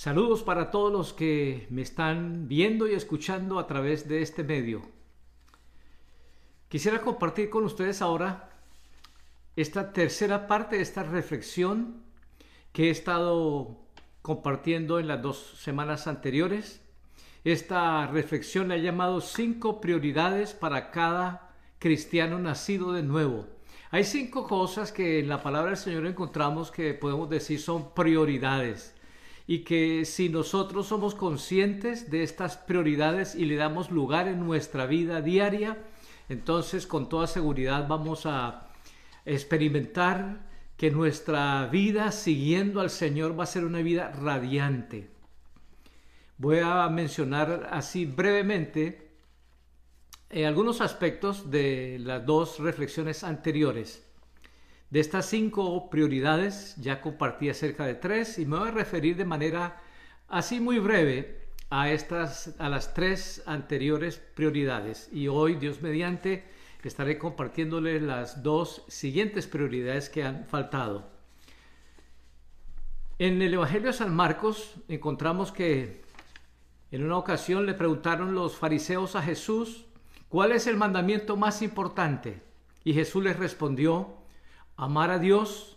Saludos para todos los que me están viendo y escuchando a través de este medio. Quisiera compartir con ustedes ahora esta tercera parte de esta reflexión que he estado compartiendo en las dos semanas anteriores. Esta reflexión la he llamado cinco prioridades para cada cristiano nacido de nuevo. Hay cinco cosas que en la palabra del Señor encontramos que podemos decir son prioridades y que si nosotros somos conscientes de estas prioridades y le damos lugar en nuestra vida diaria, entonces con toda seguridad vamos a experimentar que nuestra vida siguiendo al Señor va a ser una vida radiante. Voy a mencionar así brevemente eh, algunos aspectos de las dos reflexiones anteriores. De estas cinco prioridades ya compartí acerca de tres y me voy a referir de manera así muy breve a estas a las tres anteriores prioridades y hoy Dios mediante estaré compartiéndole las dos siguientes prioridades que han faltado. En el Evangelio de San Marcos encontramos que en una ocasión le preguntaron los fariseos a Jesús, ¿cuál es el mandamiento más importante? Y Jesús les respondió, amar a Dios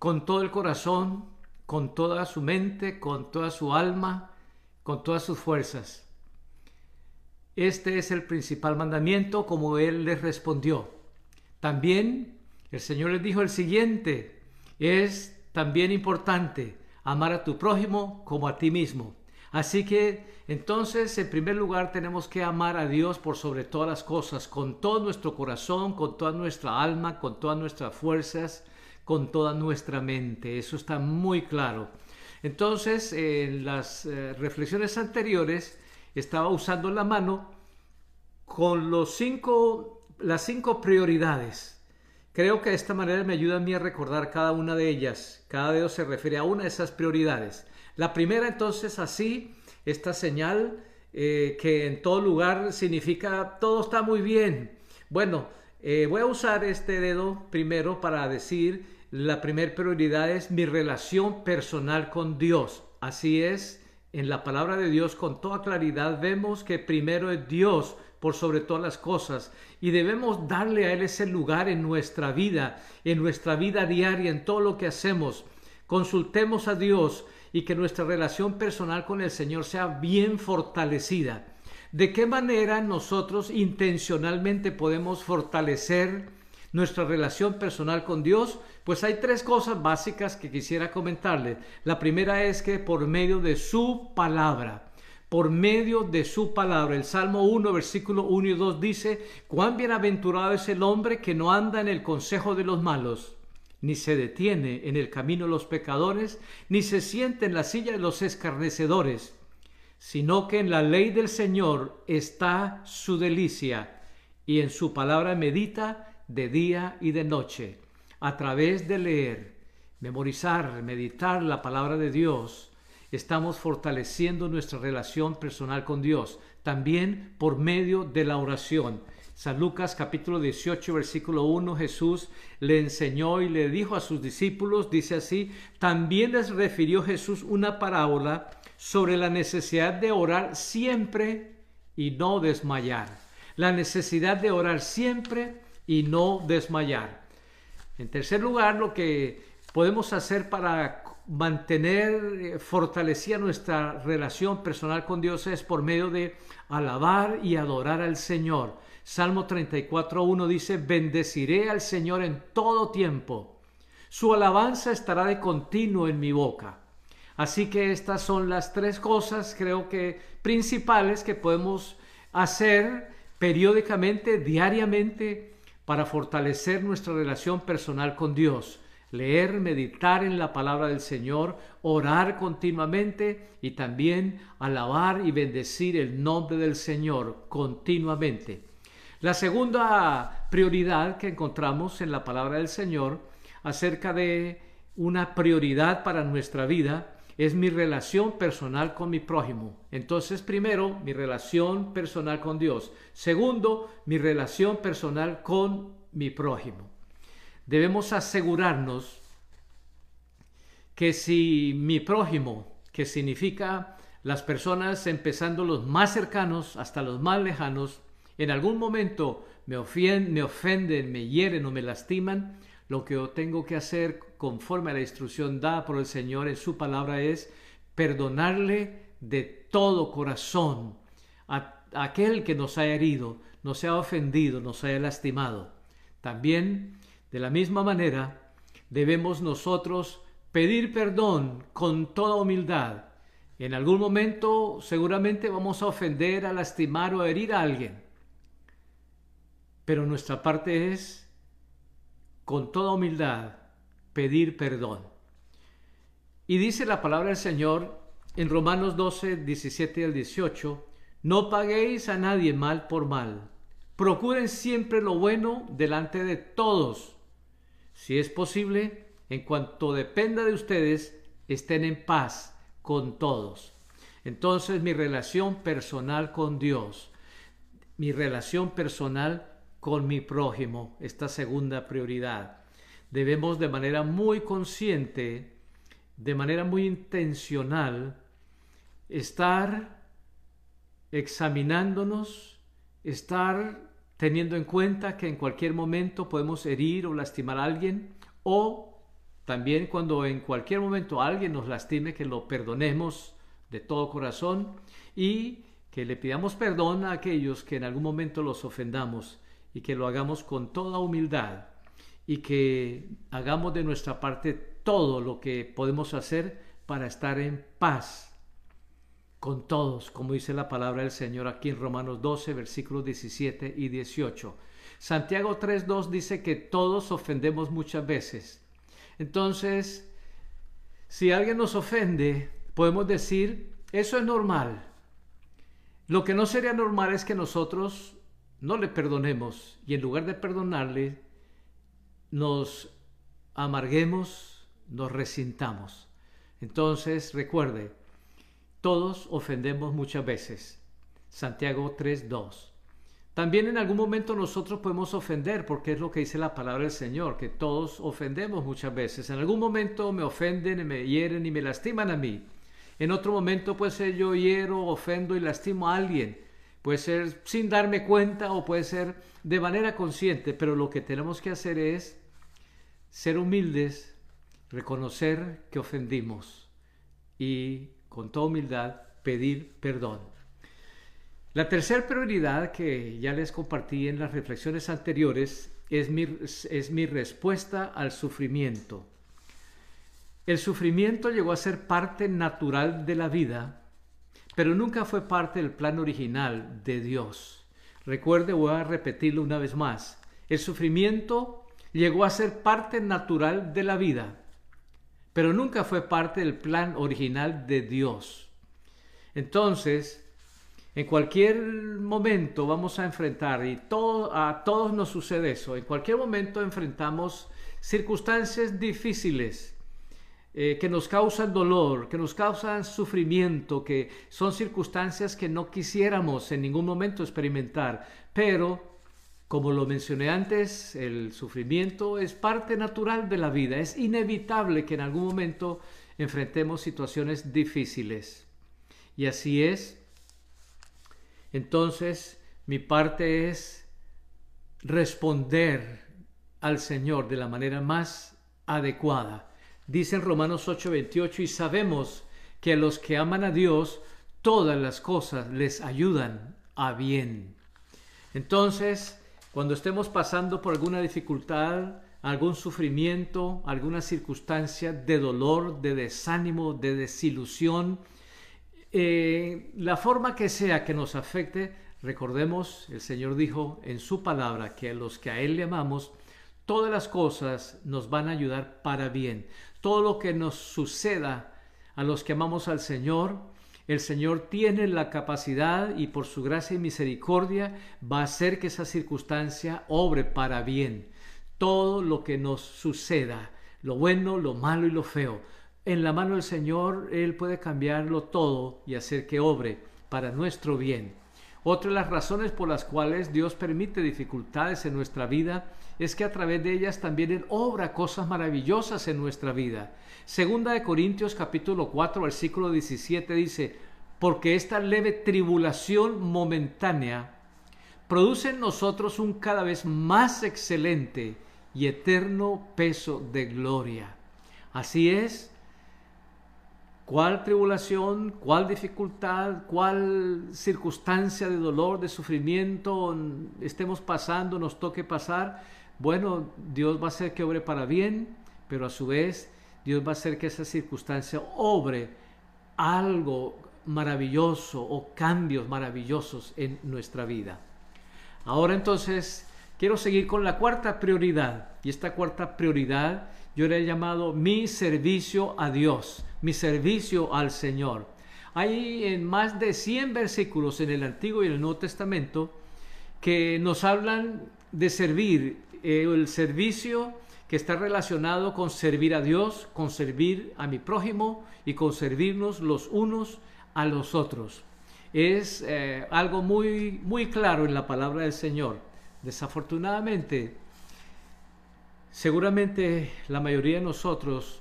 con todo el corazón, con toda su mente, con toda su alma, con todas sus fuerzas. Este es el principal mandamiento, como él les respondió. También el Señor les dijo el siguiente, es también importante amar a tu prójimo como a ti mismo. Así que entonces, en primer lugar, tenemos que amar a Dios por sobre todas las cosas, con todo nuestro corazón, con toda nuestra alma, con todas nuestras fuerzas, con toda nuestra mente. Eso está muy claro. Entonces, en las eh, reflexiones anteriores, estaba usando la mano con los cinco, las cinco prioridades. Creo que de esta manera me ayuda a mí a recordar cada una de ellas. Cada dedo se refiere a una de esas prioridades. La primera entonces así, esta señal eh, que en todo lugar significa todo está muy bien. Bueno, eh, voy a usar este dedo primero para decir la primera prioridad es mi relación personal con Dios. Así es, en la palabra de Dios con toda claridad vemos que primero es Dios por sobre todas las cosas y debemos darle a Él ese lugar en nuestra vida, en nuestra vida diaria, en todo lo que hacemos. Consultemos a Dios y que nuestra relación personal con el Señor sea bien fortalecida. ¿De qué manera nosotros intencionalmente podemos fortalecer nuestra relación personal con Dios? Pues hay tres cosas básicas que quisiera comentarles. La primera es que por medio de su palabra, por medio de su palabra. El Salmo 1, versículo 1 y 2 dice, cuán bienaventurado es el hombre que no anda en el consejo de los malos ni se detiene en el camino los pecadores, ni se siente en la silla de los escarnecedores, sino que en la ley del Señor está su delicia, y en su palabra medita de día y de noche. A través de leer, memorizar, meditar la palabra de Dios, estamos fortaleciendo nuestra relación personal con Dios, también por medio de la oración. San Lucas capítulo 18 versículo 1 Jesús le enseñó y le dijo a sus discípulos, dice así, también les refirió Jesús una parábola sobre la necesidad de orar siempre y no desmayar. La necesidad de orar siempre y no desmayar. En tercer lugar, lo que podemos hacer para mantener eh, fortalecida nuestra relación personal con Dios es por medio de alabar y adorar al Señor. Salmo 34.1 dice, bendeciré al Señor en todo tiempo. Su alabanza estará de continuo en mi boca. Así que estas son las tres cosas, creo que principales que podemos hacer periódicamente, diariamente, para fortalecer nuestra relación personal con Dios. Leer, meditar en la palabra del Señor, orar continuamente y también alabar y bendecir el nombre del Señor continuamente. La segunda prioridad que encontramos en la palabra del Señor acerca de una prioridad para nuestra vida es mi relación personal con mi prójimo. Entonces, primero, mi relación personal con Dios. Segundo, mi relación personal con mi prójimo. Debemos asegurarnos que si mi prójimo que significa las personas empezando los más cercanos hasta los más lejanos, en algún momento me, me ofenden, me hieren o me lastiman, lo que tengo que hacer conforme a la instrucción dada por el Señor en su palabra es perdonarle de todo corazón a, aquel que nos haya herido, nos haya ofendido, nos haya lastimado. También, de la misma manera, debemos nosotros pedir perdón con toda humildad. En algún momento seguramente vamos a ofender, a lastimar o a herir a alguien. Pero nuestra parte es con toda humildad, pedir perdón. Y dice la palabra del Señor en Romanos 12, 17 al 18, no paguéis a nadie mal por mal. Procuren siempre lo bueno delante de todos. Si es posible, en cuanto dependa de ustedes, estén en paz con todos. Entonces mi relación personal con Dios, mi relación personal con mi prójimo, esta segunda prioridad. Debemos de manera muy consciente, de manera muy intencional, estar examinándonos, estar teniendo en cuenta que en cualquier momento podemos herir o lastimar a alguien, o también cuando en cualquier momento alguien nos lastime, que lo perdonemos de todo corazón y que le pidamos perdón a aquellos que en algún momento los ofendamos y que lo hagamos con toda humildad y que hagamos de nuestra parte todo lo que podemos hacer para estar en paz con todos, como dice la palabra del Señor aquí en Romanos 12, versículos 17 y 18. Santiago 3.2 dice que todos ofendemos muchas veces. Entonces, si alguien nos ofende, podemos decir, eso es normal. Lo que no sería normal es que nosotros no le perdonemos y en lugar de perdonarle, nos amarguemos, nos resintamos. Entonces, recuerde, todos ofendemos muchas veces. Santiago 3.2. También en algún momento nosotros podemos ofender, porque es lo que dice la palabra del Señor, que todos ofendemos muchas veces. En algún momento me ofenden, me hieren y me lastiman a mí. En otro momento puede ser yo hiero, ofendo y lastimo a alguien. Puede ser sin darme cuenta o puede ser de manera consciente, pero lo que tenemos que hacer es ser humildes, reconocer que ofendimos y con toda humildad pedir perdón. La tercera prioridad que ya les compartí en las reflexiones anteriores es mi, es mi respuesta al sufrimiento. El sufrimiento llegó a ser parte natural de la vida pero nunca fue parte del plan original de Dios. Recuerde, voy a repetirlo una vez más, el sufrimiento llegó a ser parte natural de la vida, pero nunca fue parte del plan original de Dios. Entonces, en cualquier momento vamos a enfrentar, y a todos nos sucede eso, en cualquier momento enfrentamos circunstancias difíciles, eh, que nos causan dolor, que nos causan sufrimiento, que son circunstancias que no quisiéramos en ningún momento experimentar. Pero, como lo mencioné antes, el sufrimiento es parte natural de la vida. Es inevitable que en algún momento enfrentemos situaciones difíciles. Y así es. Entonces, mi parte es responder al Señor de la manera más adecuada Dice en Romanos 8:28, y sabemos que a los que aman a Dios, todas las cosas les ayudan a bien. Entonces, cuando estemos pasando por alguna dificultad, algún sufrimiento, alguna circunstancia de dolor, de desánimo, de desilusión, eh, la forma que sea que nos afecte, recordemos, el Señor dijo en su palabra que a los que a Él le amamos, todas las cosas nos van a ayudar para bien todo lo que nos suceda a los que amamos al Señor, el Señor tiene la capacidad y por su gracia y misericordia va a hacer que esa circunstancia obre para bien. Todo lo que nos suceda, lo bueno, lo malo y lo feo, en la mano del Señor Él puede cambiarlo todo y hacer que obre para nuestro bien. Otra de las razones por las cuales Dios permite dificultades en nuestra vida es que a través de ellas también Él obra cosas maravillosas en nuestra vida. Segunda de Corintios capítulo 4 versículo 17 dice, porque esta leve tribulación momentánea produce en nosotros un cada vez más excelente y eterno peso de gloria. Así es, cuál tribulación, cuál dificultad, cuál circunstancia de dolor, de sufrimiento estemos pasando, nos toque pasar, bueno, Dios va a hacer que obre para bien, pero a su vez Dios va a hacer que esa circunstancia obre algo maravilloso o cambios maravillosos en nuestra vida. Ahora entonces quiero seguir con la cuarta prioridad y esta cuarta prioridad yo le he llamado mi servicio a Dios, mi servicio al Señor. Hay en más de 100 versículos en el Antiguo y el Nuevo Testamento que nos hablan de servir, eh, el servicio que está relacionado con servir a Dios, con servir a mi prójimo y con servirnos los unos a los otros. Es eh, algo muy, muy claro en la palabra del Señor. Desafortunadamente, seguramente la mayoría de nosotros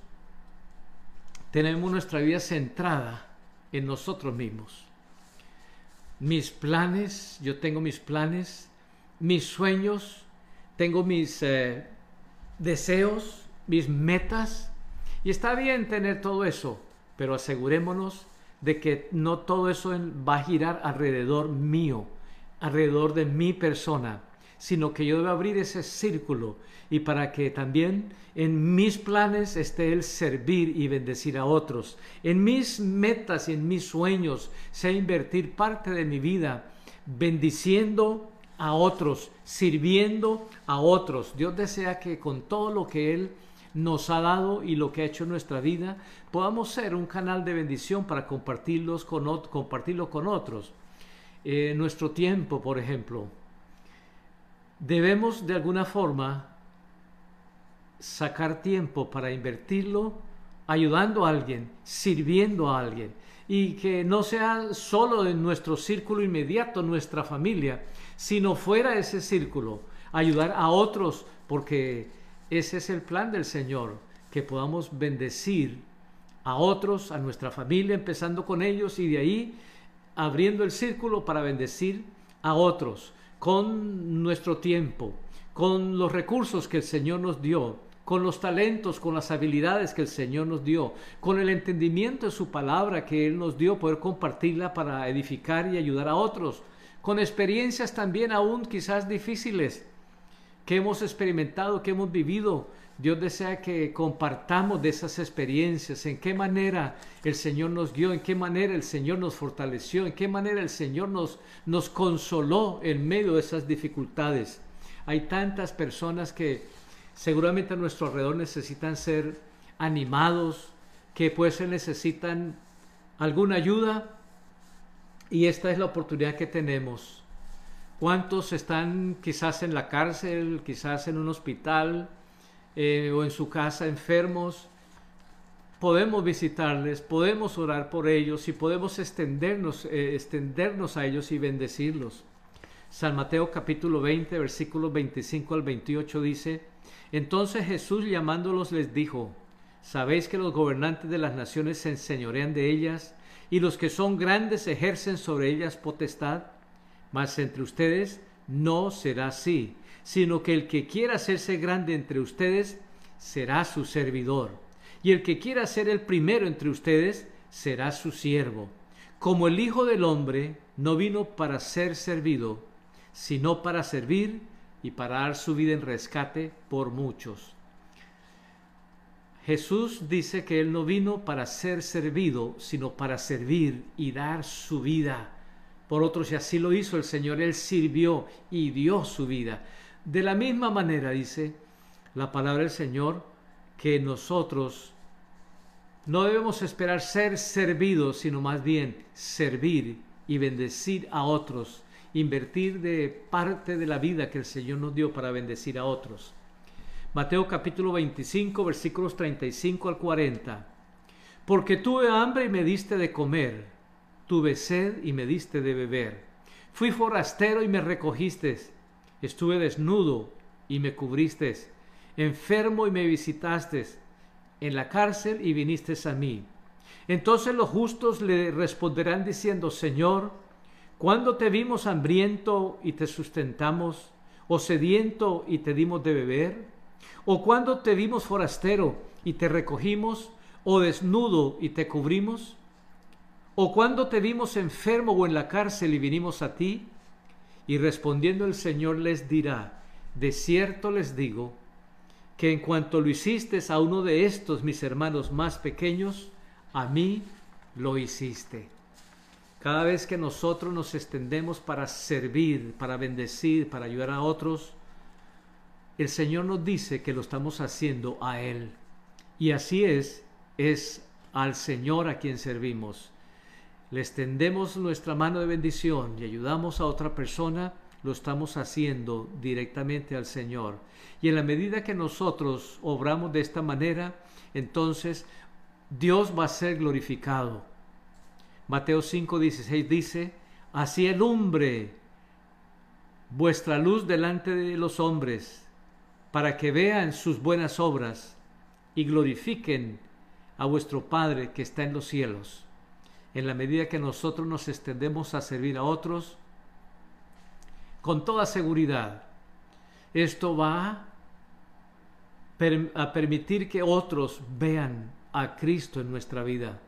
tenemos nuestra vida centrada en nosotros mismos. Mis planes, yo tengo mis planes, mis sueños, tengo mis eh, deseos, mis metas. Y está bien tener todo eso, pero asegurémonos de que no todo eso va a girar alrededor mío, alrededor de mi persona, sino que yo debo abrir ese círculo y para que también en mis planes esté el servir y bendecir a otros. En mis metas y en mis sueños sea invertir parte de mi vida bendiciendo a otros, sirviendo a otros. Dios desea que con todo lo que Él nos ha dado y lo que ha hecho en nuestra vida, podamos ser un canal de bendición para compartirlos con, compartirlo con otros. En nuestro tiempo, por ejemplo, debemos de alguna forma sacar tiempo para invertirlo ayudando a alguien, sirviendo a alguien, y que no sea solo en nuestro círculo inmediato, nuestra familia, sino fuera ese círculo, ayudar a otros, porque ese es el plan del Señor, que podamos bendecir a otros, a nuestra familia, empezando con ellos y de ahí abriendo el círculo para bendecir a otros con nuestro tiempo, con los recursos que el Señor nos dio, con los talentos, con las habilidades que el Señor nos dio, con el entendimiento de su palabra que Él nos dio, poder compartirla para edificar y ayudar a otros, con experiencias también aún quizás difíciles, que hemos experimentado, que hemos vivido. Dios desea que compartamos de esas experiencias, en qué manera el Señor nos guió, en qué manera el Señor nos fortaleció, en qué manera el Señor nos, nos consoló en medio de esas dificultades. Hay tantas personas que seguramente a nuestro alrededor necesitan ser animados, que pues necesitan alguna ayuda y esta es la oportunidad que tenemos ¿Cuántos están quizás en la cárcel, quizás en un hospital eh, o en su casa enfermos? Podemos visitarles, podemos orar por ellos y podemos extendernos, eh, extendernos a ellos y bendecirlos. San Mateo capítulo 20, versículos 25 al 28 dice, Entonces Jesús llamándolos les dijo, ¿sabéis que los gobernantes de las naciones se enseñorean de ellas y los que son grandes ejercen sobre ellas potestad? Mas entre ustedes no será así, sino que el que quiera hacerse grande entre ustedes será su servidor, y el que quiera ser el primero entre ustedes será su siervo. Como el Hijo del Hombre no vino para ser servido, sino para servir y para dar su vida en rescate por muchos. Jesús dice que Él no vino para ser servido, sino para servir y dar su vida por otros, y así lo hizo el Señor, Él sirvió y dio su vida. De la misma manera dice la palabra del Señor que nosotros no debemos esperar ser servidos, sino más bien servir y bendecir a otros, invertir de parte de la vida que el Señor nos dio para bendecir a otros. Mateo capítulo 25 versículos 35 al 40. Porque tuve hambre y me diste de comer tuve sed y me diste de beber, Fui forastero y me recogiste. Estuve desnudo y me cubriste. Enfermo y me visitaste. En la cárcel y viniste a mí. Entonces los justos le responderán diciendo, Señor, ¿cuándo te vimos hambriento y te sustentamos? ¿O sediento y te dimos de beber? ¿O cuándo te vimos forastero y te recogimos? ¿O desnudo y te cubrimos? ¿O cuando te vimos enfermo o en la cárcel y vinimos a ti? Y respondiendo el Señor les dirá, de cierto les digo, que en cuanto lo hiciste a uno de estos mis hermanos más pequeños, a mí lo hiciste. Cada vez que nosotros nos extendemos para servir, para bendecir, para ayudar a otros, el Señor nos dice que lo estamos haciendo a Él. Y así es, es al Señor a quien servimos le extendemos nuestra mano de bendición y ayudamos a otra persona, lo estamos haciendo directamente al Señor. Y en la medida que nosotros obramos de esta manera, entonces Dios va a ser glorificado. Mateo 5:16 dice, así alumbre vuestra luz delante de los hombres, para que vean sus buenas obras y glorifiquen a vuestro Padre que está en los cielos en la medida que nosotros nos extendemos a servir a otros, con toda seguridad, esto va a permitir que otros vean a Cristo en nuestra vida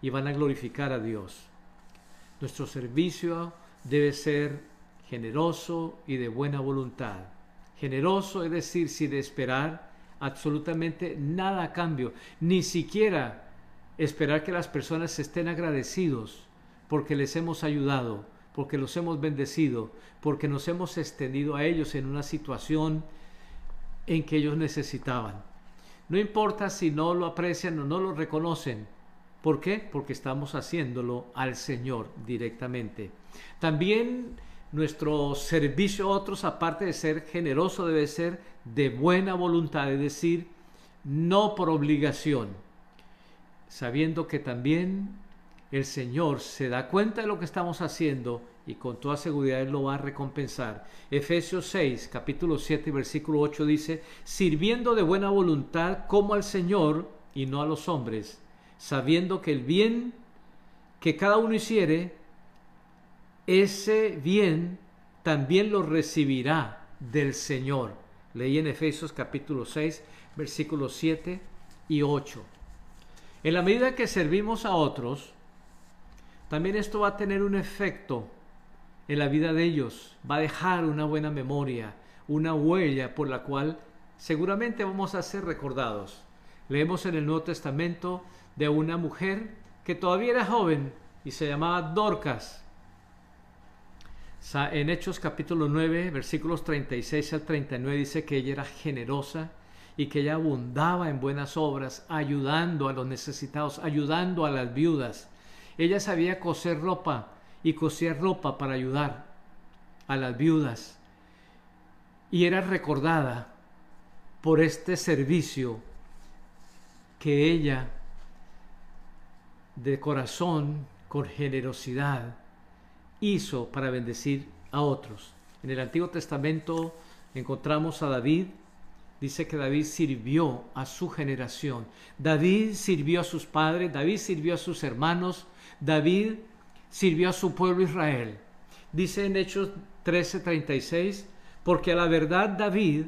y van a glorificar a Dios. Nuestro servicio debe ser generoso y de buena voluntad. Generoso es decir, sin esperar absolutamente nada a cambio, ni siquiera esperar que las personas estén agradecidos porque les hemos ayudado, porque los hemos bendecido, porque nos hemos extendido a ellos en una situación en que ellos necesitaban. No importa si no lo aprecian o no lo reconocen. ¿Por qué? Porque estamos haciéndolo al Señor directamente. También nuestro servicio a otros, aparte de ser generoso, debe ser de buena voluntad, es decir, no por obligación sabiendo que también el Señor se da cuenta de lo que estamos haciendo y con toda seguridad Él lo va a recompensar. Efesios 6, capítulo 7, versículo 8 dice, sirviendo de buena voluntad como al Señor y no a los hombres, sabiendo que el bien que cada uno hiciere, ese bien también lo recibirá del Señor. Leí en Efesios capítulo 6, versículos 7 y 8. En la medida que servimos a otros, también esto va a tener un efecto en la vida de ellos, va a dejar una buena memoria, una huella por la cual seguramente vamos a ser recordados. Leemos en el Nuevo Testamento de una mujer que todavía era joven y se llamaba Dorcas. En Hechos capítulo 9, versículos 36 al 39 dice que ella era generosa, y que ella abundaba en buenas obras, ayudando a los necesitados, ayudando a las viudas. Ella sabía coser ropa y cosía ropa para ayudar a las viudas. Y era recordada por este servicio que ella, de corazón, con generosidad, hizo para bendecir a otros. En el Antiguo Testamento encontramos a David, dice que David sirvió a su generación. David sirvió a sus padres, David sirvió a sus hermanos, David sirvió a su pueblo Israel. Dice en Hechos 13:36, porque a la verdad David,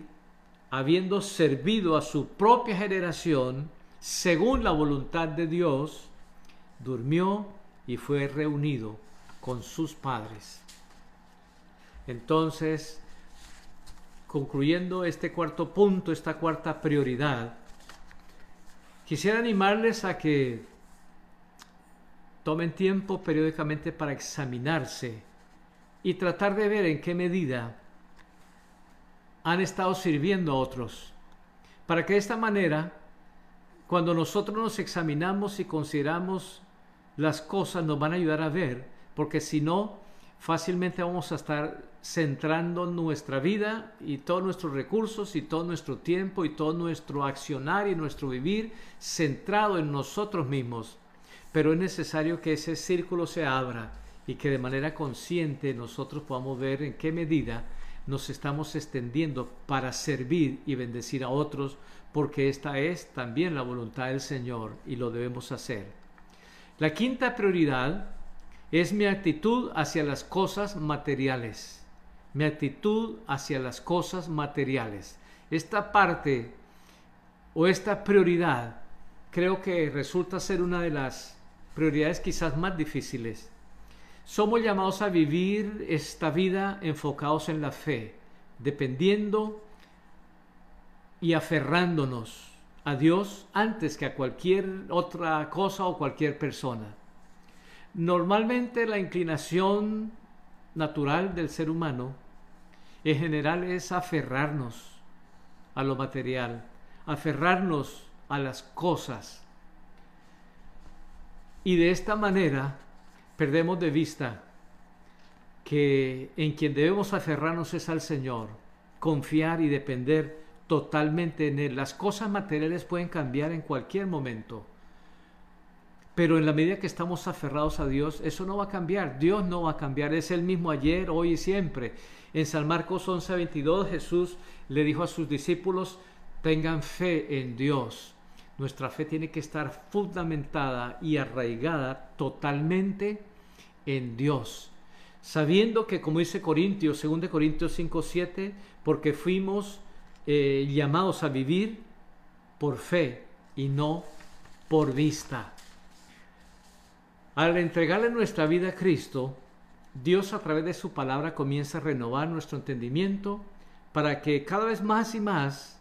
habiendo servido a su propia generación, según la voluntad de Dios, durmió y fue reunido con sus padres. Entonces, concluyendo este cuarto punto, esta cuarta prioridad, quisiera animarles a que tomen tiempo periódicamente para examinarse y tratar de ver en qué medida han estado sirviendo a otros, para que de esta manera, cuando nosotros nos examinamos y consideramos las cosas, nos van a ayudar a ver, porque si no, fácilmente vamos a estar centrando nuestra vida y todos nuestros recursos y todo nuestro tiempo y todo nuestro accionar y nuestro vivir centrado en nosotros mismos. Pero es necesario que ese círculo se abra y que de manera consciente nosotros podamos ver en qué medida nos estamos extendiendo para servir y bendecir a otros, porque esta es también la voluntad del Señor y lo debemos hacer. La quinta prioridad es mi actitud hacia las cosas materiales. Mi actitud hacia las cosas materiales. Esta parte o esta prioridad creo que resulta ser una de las prioridades quizás más difíciles. Somos llamados a vivir esta vida enfocados en la fe, dependiendo y aferrándonos a Dios antes que a cualquier otra cosa o cualquier persona. Normalmente la inclinación natural del ser humano en general es aferrarnos a lo material, aferrarnos a las cosas. Y de esta manera perdemos de vista que en quien debemos aferrarnos es al Señor, confiar y depender totalmente en Él. Las cosas materiales pueden cambiar en cualquier momento. Pero en la medida que estamos aferrados a Dios, eso no va a cambiar. Dios no va a cambiar. Es el mismo ayer, hoy y siempre. En San Marcos 11:22 Jesús le dijo a sus discípulos, tengan fe en Dios. Nuestra fe tiene que estar fundamentada y arraigada totalmente en Dios. Sabiendo que, como dice Corintios, 2 Corintios 5:7, porque fuimos eh, llamados a vivir por fe y no por vista. Al entregarle nuestra vida a Cristo, Dios a través de su palabra comienza a renovar nuestro entendimiento para que cada vez más y más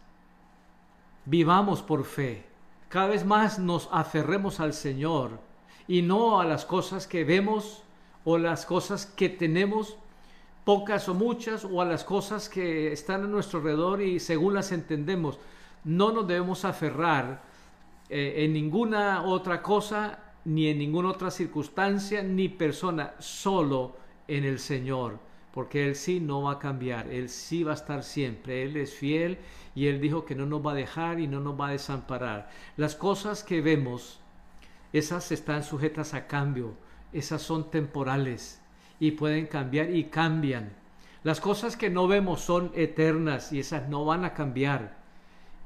vivamos por fe, cada vez más nos aferremos al Señor y no a las cosas que vemos o las cosas que tenemos, pocas o muchas, o a las cosas que están a nuestro alrededor y según las entendemos. No nos debemos aferrar eh, en ninguna otra cosa ni en ninguna otra circunstancia ni persona, solo en el Señor, porque Él sí no va a cambiar, Él sí va a estar siempre, Él es fiel y Él dijo que no nos va a dejar y no nos va a desamparar. Las cosas que vemos, esas están sujetas a cambio, esas son temporales y pueden cambiar y cambian. Las cosas que no vemos son eternas y esas no van a cambiar.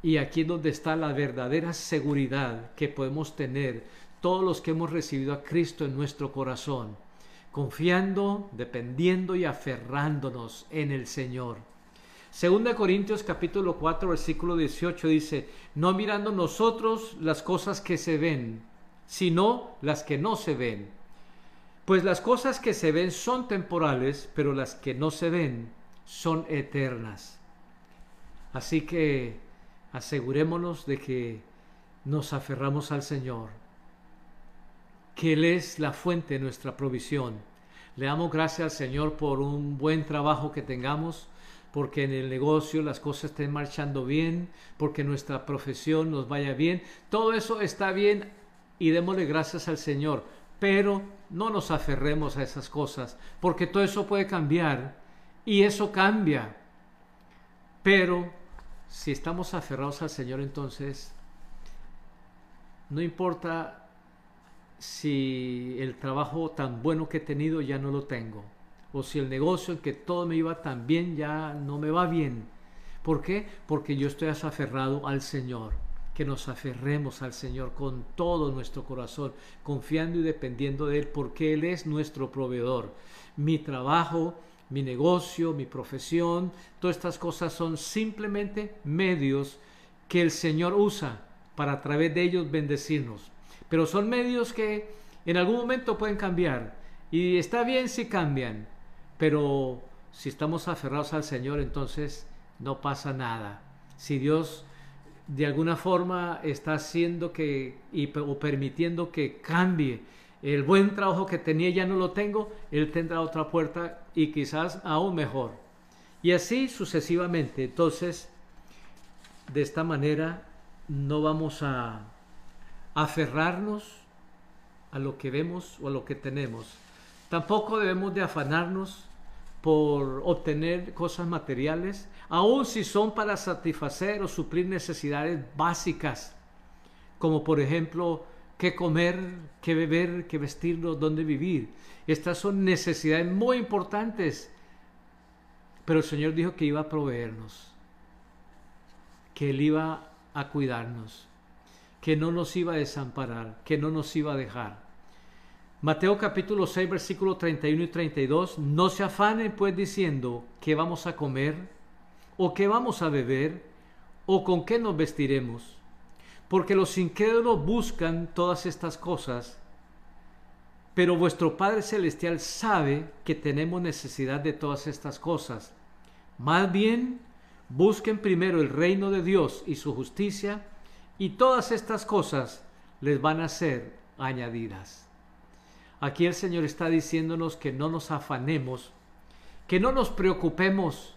Y aquí es donde está la verdadera seguridad que podemos tener todos los que hemos recibido a Cristo en nuestro corazón, confiando, dependiendo y aferrándonos en el Señor. Segunda Corintios capítulo 4 versículo 18 dice, no mirando nosotros las cosas que se ven, sino las que no se ven. Pues las cosas que se ven son temporales, pero las que no se ven son eternas. Así que asegurémonos de que nos aferramos al Señor, que Él es la fuente de nuestra provisión. Le damos gracias al Señor por un buen trabajo que tengamos, porque en el negocio las cosas estén marchando bien, porque nuestra profesión nos vaya bien. Todo eso está bien y démosle gracias al Señor, pero no nos aferremos a esas cosas, porque todo eso puede cambiar y eso cambia. Pero si estamos aferrados al Señor, entonces no importa si el trabajo tan bueno que he tenido ya no lo tengo, o si el negocio en que todo me iba tan bien ya no me va bien. ¿Por qué? Porque yo estoy aferrado al Señor. Que nos aferremos al Señor con todo nuestro corazón, confiando y dependiendo de Él, porque Él es nuestro proveedor. Mi trabajo, mi negocio, mi profesión, todas estas cosas son simplemente medios que el Señor usa para a través de ellos bendecirnos. Pero son medios que en algún momento pueden cambiar. Y está bien si cambian, pero si estamos aferrados al Señor, entonces no pasa nada. Si Dios de alguna forma está haciendo que y, o permitiendo que cambie el buen trabajo que tenía ya no lo tengo, Él tendrá otra puerta y quizás aún mejor. Y así sucesivamente. Entonces, de esta manera no vamos a aferrarnos a lo que vemos o a lo que tenemos. Tampoco debemos de afanarnos por obtener cosas materiales, aun si son para satisfacer o suplir necesidades básicas, como por ejemplo qué comer, qué beber, qué vestirnos, dónde vivir. Estas son necesidades muy importantes. Pero el Señor dijo que iba a proveernos, que Él iba a cuidarnos, que no nos iba a desamparar, que no nos iba a dejar. Mateo capítulo 6, versículos 31 y 32, no se afanen pues diciendo qué vamos a comer, o qué vamos a beber, o con qué nos vestiremos, porque los incrédulos buscan todas estas cosas, pero vuestro Padre Celestial sabe que tenemos necesidad de todas estas cosas. Más bien, busquen primero el reino de Dios y su justicia, y todas estas cosas les van a ser añadidas. Aquí el Señor está diciéndonos que no nos afanemos, que no nos preocupemos,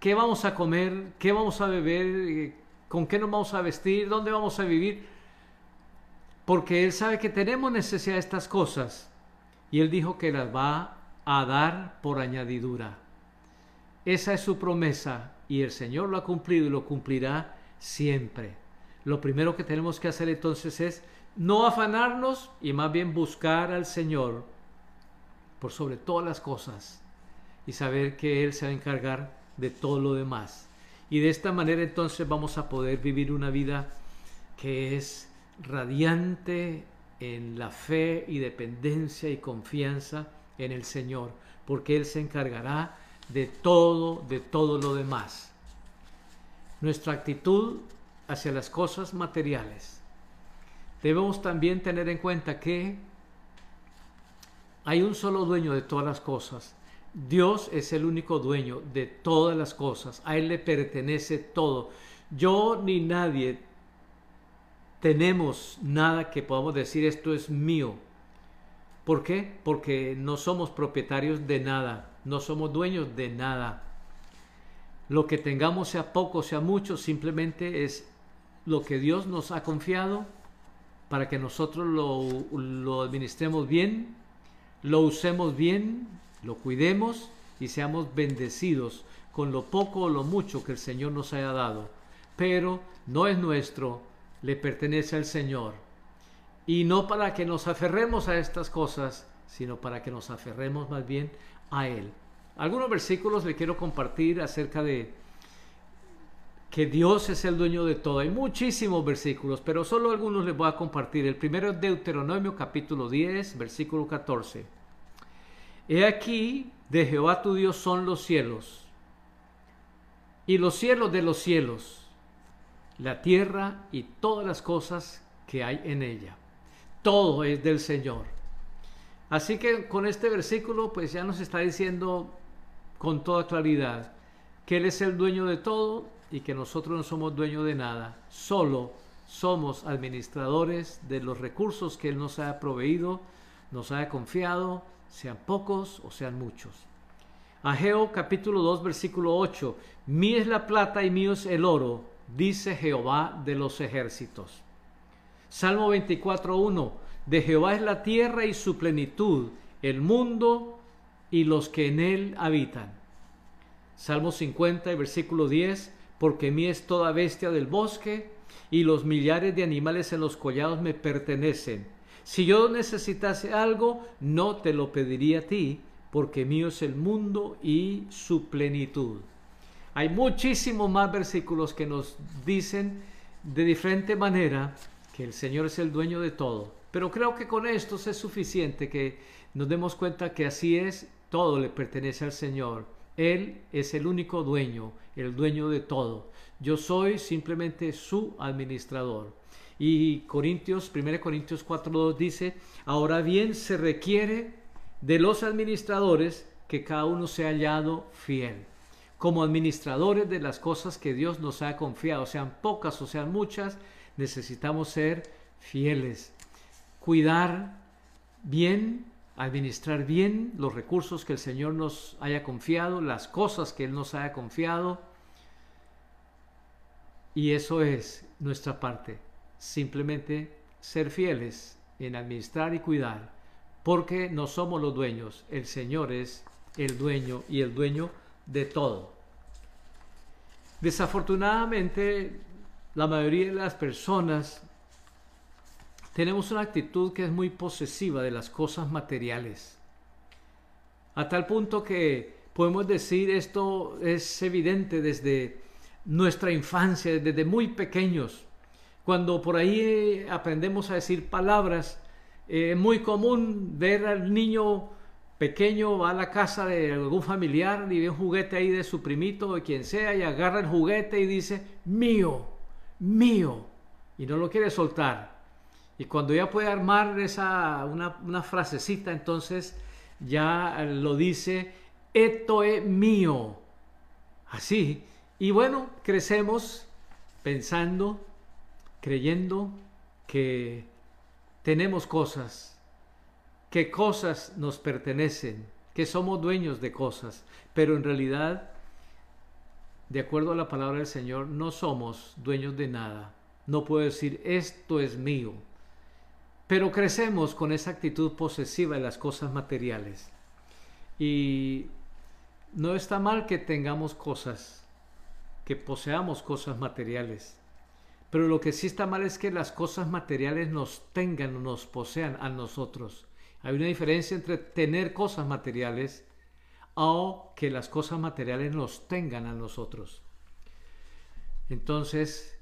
qué vamos a comer, qué vamos a beber, con qué nos vamos a vestir, dónde vamos a vivir, porque Él sabe que tenemos necesidad de estas cosas y Él dijo que las va a dar por añadidura. Esa es su promesa y el Señor lo ha cumplido y lo cumplirá siempre. Lo primero que tenemos que hacer entonces es no afanarnos y más bien buscar al Señor por sobre todas las cosas y saber que Él se va a encargar de todo lo demás. Y de esta manera entonces vamos a poder vivir una vida que es radiante en la fe y dependencia y confianza en el Señor, porque Él se encargará de todo, de todo lo demás. Nuestra actitud hacia las cosas materiales. Debemos también tener en cuenta que hay un solo dueño de todas las cosas. Dios es el único dueño de todas las cosas. A Él le pertenece todo. Yo ni nadie tenemos nada que podamos decir esto es mío. ¿Por qué? Porque no somos propietarios de nada, no somos dueños de nada. Lo que tengamos, sea poco, sea mucho, simplemente es lo que Dios nos ha confiado para que nosotros lo, administremos bien, lo usemos bien, lo cuidemos y seamos bendecidos con lo poco o lo mucho que el Señor nos haya dado. Pero no es nuestro, le pertenece al Señor. Y no para que nos aferremos a estas cosas, sino para que nos aferremos más bien a Él. Algunos versículos le quiero compartir acerca de que Dios es el dueño de todo. Hay muchísimos versículos, pero solo algunos les voy a compartir. El primero es Deuteronomio capítulo 10, versículo 14. He aquí, de Jehová tu Dios son los cielos, y los cielos de los cielos, la tierra y todas las cosas que hay en ella. Todo es del Señor. Así que con este versículo pues ya nos está diciendo con toda claridad que Él es el dueño de todo y que nosotros no somos dueños de nada. Solo somos administradores de los recursos que Él nos ha proveído, nos ha confiado, sean pocos o sean muchos. Ageo capítulo 2 versículo 8. Mí es la plata y mío es el oro dice Jehová de los ejércitos. Salmo 24.1, de Jehová es la tierra y su plenitud, el mundo y los que en él habitan. Salmo 50, versículo 10, porque mí es toda bestia del bosque y los millares de animales en los collados me pertenecen. Si yo necesitase algo, no te lo pediría a ti, porque mío es el mundo y su plenitud. Hay muchísimos más versículos que nos dicen de diferente manera que el Señor es el dueño de todo. Pero creo que con esto es suficiente que nos demos cuenta que así es, todo le pertenece al Señor. Él es el único dueño, el dueño de todo. Yo soy simplemente su administrador. Y Corintios, 1 Corintios 4.2 dice, ahora bien se requiere de los administradores que cada uno sea hallado fiel como administradores de las cosas que Dios nos ha confiado, sean pocas o sean muchas, necesitamos ser fieles, cuidar bien, administrar bien los recursos que el Señor nos haya confiado, las cosas que Él nos haya confiado. Y eso es nuestra parte, simplemente ser fieles en administrar y cuidar, porque no somos los dueños, el Señor es el dueño y el dueño de todo. Desafortunadamente, la mayoría de las personas tenemos una actitud que es muy posesiva de las cosas materiales. A tal punto que podemos decir esto es evidente desde nuestra infancia, desde muy pequeños. Cuando por ahí aprendemos a decir palabras, eh, es muy común ver al niño pequeño va a la casa de algún familiar y ve un juguete ahí de su primito, de quien sea, y agarra el juguete y dice, mío, mío, y no lo quiere soltar. Y cuando ya puede armar esa, una, una frasecita, entonces ya lo dice, esto es mío. Así. Y bueno, crecemos pensando, creyendo que tenemos cosas, que cosas nos pertenecen, que somos dueños de cosas, pero en realidad, de acuerdo a la palabra del Señor, no somos dueños de nada. No puedo decir, esto es mío. Pero crecemos con esa actitud posesiva de las cosas materiales. Y no está mal que tengamos cosas, que poseamos cosas materiales. Pero lo que sí está mal es que las cosas materiales nos tengan o nos posean a nosotros. Hay una diferencia entre tener cosas materiales o que las cosas materiales nos tengan a nosotros. Entonces,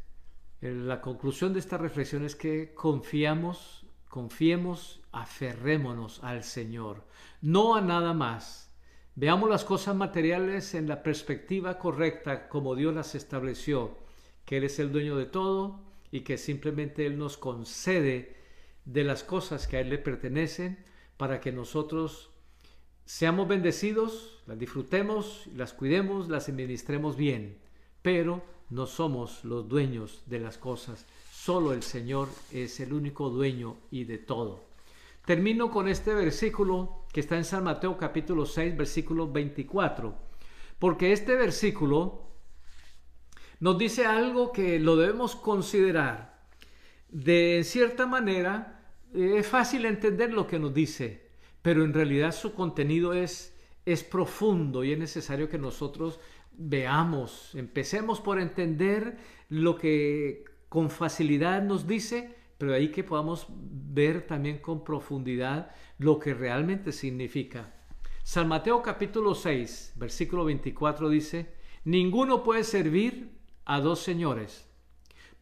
la conclusión de esta reflexión es que confiamos, confiemos, aferrémonos al Señor, no a nada más. Veamos las cosas materiales en la perspectiva correcta como Dios las estableció, que Él es el dueño de todo y que simplemente Él nos concede de las cosas que a Él le pertenecen para que nosotros seamos bendecidos, las disfrutemos, las cuidemos, las administremos bien, pero no somos los dueños de las cosas, solo el Señor es el único dueño y de todo. Termino con este versículo que está en San Mateo capítulo 6, versículo 24, porque este versículo nos dice algo que lo debemos considerar. De cierta manera, eh, es fácil entender lo que nos dice, pero en realidad su contenido es, es profundo y es necesario que nosotros veamos, empecemos por entender lo que con facilidad nos dice, pero ahí que podamos ver también con profundidad lo que realmente significa. San Mateo capítulo 6, versículo 24 dice, ninguno puede servir a dos señores,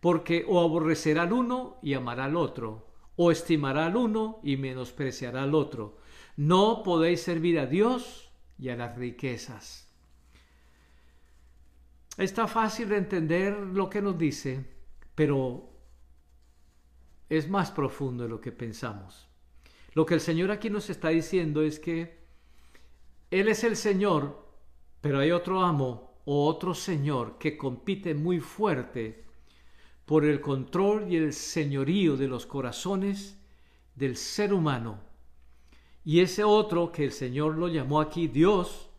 porque o aborrecerá al uno y amará al otro, o estimará al uno y menospreciará al otro. No podéis servir a Dios y a las riquezas. Está fácil de entender lo que nos dice, pero es más profundo de lo que pensamos. Lo que el Señor aquí nos está diciendo es que Él es el Señor, pero hay otro amo o otro Señor que compite muy fuerte por el control y el señorío de los corazones del ser humano. Y ese otro que el Señor lo llamó aquí Dios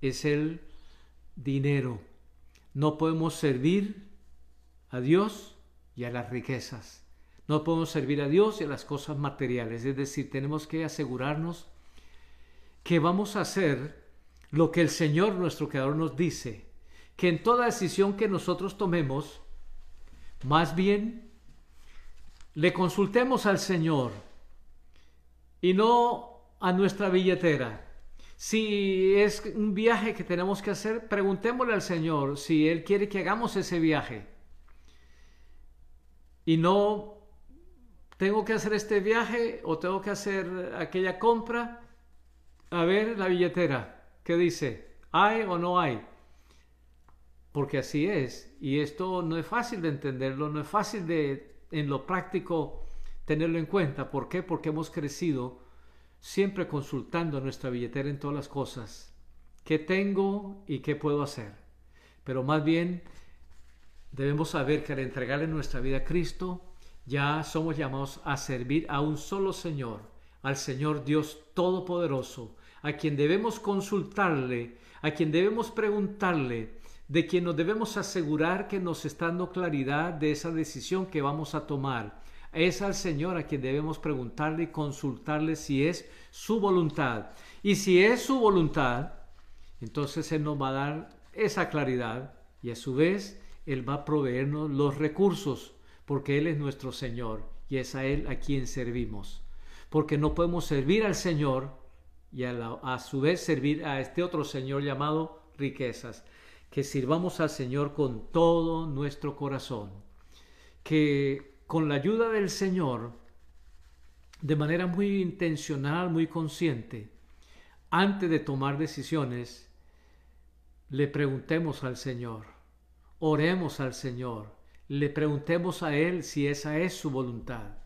es el dinero. No podemos servir a Dios y a las riquezas. No podemos servir a Dios y a las cosas materiales. Es decir, tenemos que asegurarnos que vamos a hacer lo que el Señor nuestro Creador nos dice, que en toda decisión que nosotros tomemos, más bien, le consultemos al Señor y no a nuestra billetera. Si es un viaje que tenemos que hacer, preguntémosle al Señor si Él quiere que hagamos ese viaje. Y no tengo que hacer este viaje o tengo que hacer aquella compra. A ver la billetera, ¿qué dice? ¿Hay o no hay? porque así es. Y esto no es fácil de entenderlo, no es fácil de, en lo práctico, tenerlo en cuenta. ¿Por qué? Porque hemos crecido siempre consultando nuestra billetera en todas las cosas. ¿Qué tengo y qué puedo hacer? Pero más bien debemos saber que al entregarle nuestra vida a Cristo, ya somos llamados a servir a un solo Señor, al Señor Dios Todopoderoso, a quien debemos consultarle, a quien debemos preguntarle, de quien nos debemos asegurar que nos está dando claridad de esa decisión que vamos a tomar. Es al Señor a quien debemos preguntarle y consultarle si es su voluntad. Y si es su voluntad, entonces Él nos va a dar esa claridad y a su vez Él va a proveernos los recursos, porque Él es nuestro Señor y es a Él a quien servimos. Porque no podemos servir al Señor y a, su vez servir a este otro Señor llamado riquezas. Que sirvamos al Señor con todo nuestro corazón. Que con la ayuda del Señor, de manera muy intencional, muy consciente, antes de tomar decisiones, le preguntemos al Señor, oremos al Señor, le preguntemos a Él si esa es su voluntad.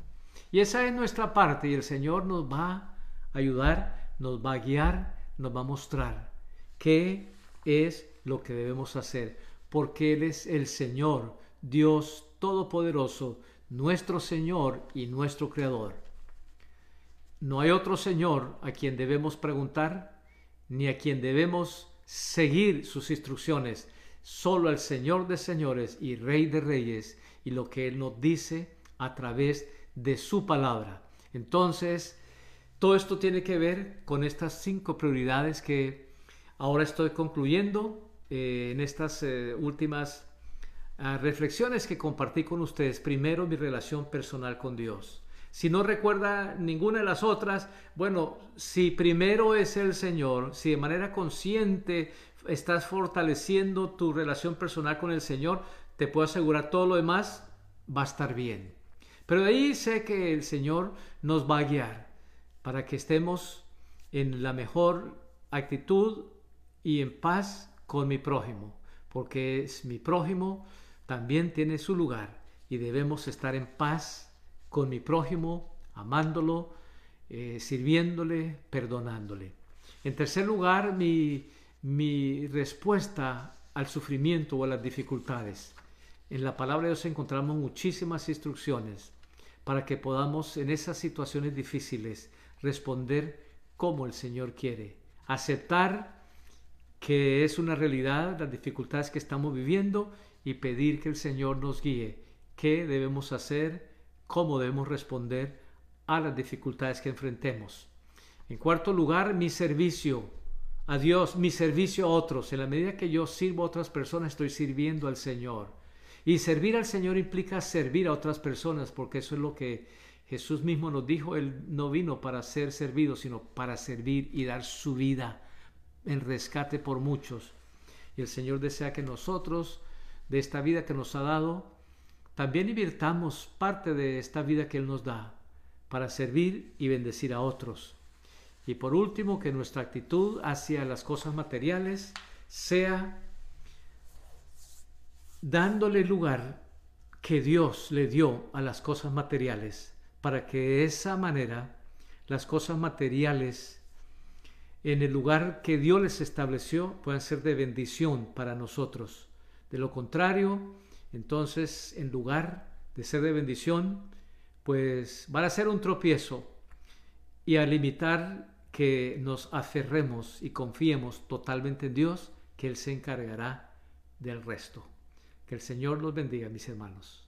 Y esa es nuestra parte y el Señor nos va a ayudar, nos va a guiar, nos va a mostrar qué es lo que debemos hacer, porque Él es el Señor, Dios Todopoderoso, nuestro Señor y nuestro Creador. No hay otro Señor a quien debemos preguntar, ni a quien debemos seguir sus instrucciones, solo al Señor de señores y Rey de reyes y lo que Él nos dice a través de su palabra. Entonces, todo esto tiene que ver con estas cinco prioridades que ahora estoy concluyendo eh, en estas eh, últimas ah, reflexiones que compartí con ustedes. Primero, mi relación personal con Dios. Si no recuerda ninguna de las otras, bueno, si primero es el Señor, si de manera consciente estás fortaleciendo tu relación personal con el Señor, te puedo asegurar todo lo demás va a estar bien. Pero de ahí sé que el Señor nos va a guiar para que estemos en la mejor actitud y en paz con mi prójimo, porque es mi prójimo también tiene su lugar y debemos estar en paz con mi prójimo, amándolo, eh, sirviéndole, perdonándole. En tercer lugar, mi, mi respuesta al sufrimiento o a las dificultades. En la palabra de Dios encontramos muchísimas instrucciones para que podamos en esas situaciones difíciles responder como el Señor quiere. Aceptar que es una realidad las dificultades que estamos viviendo y pedir que el Señor nos guíe. ¿Qué debemos hacer? cómo debemos responder a las dificultades que enfrentemos. En cuarto lugar, mi servicio a Dios, mi servicio a otros. En la medida que yo sirvo a otras personas, estoy sirviendo al Señor. Y servir al Señor implica servir a otras personas, porque eso es lo que Jesús mismo nos dijo. Él no vino para ser servido, sino para servir y dar su vida en rescate por muchos. Y el Señor desea que nosotros, de esta vida que nos ha dado, también invirtamos parte de esta vida que Él nos da para servir y bendecir a otros. Y por último, que nuestra actitud hacia las cosas materiales sea dándole lugar que Dios le dio a las cosas materiales, para que de esa manera las cosas materiales en el lugar que Dios les estableció puedan ser de bendición para nosotros. De lo contrario, entonces en lugar de ser de bendición, pues van a ser un tropiezo y a limitar que nos aferremos y confiemos totalmente en Dios, que Él se encargará del resto. Que el Señor los bendiga, mis hermanos.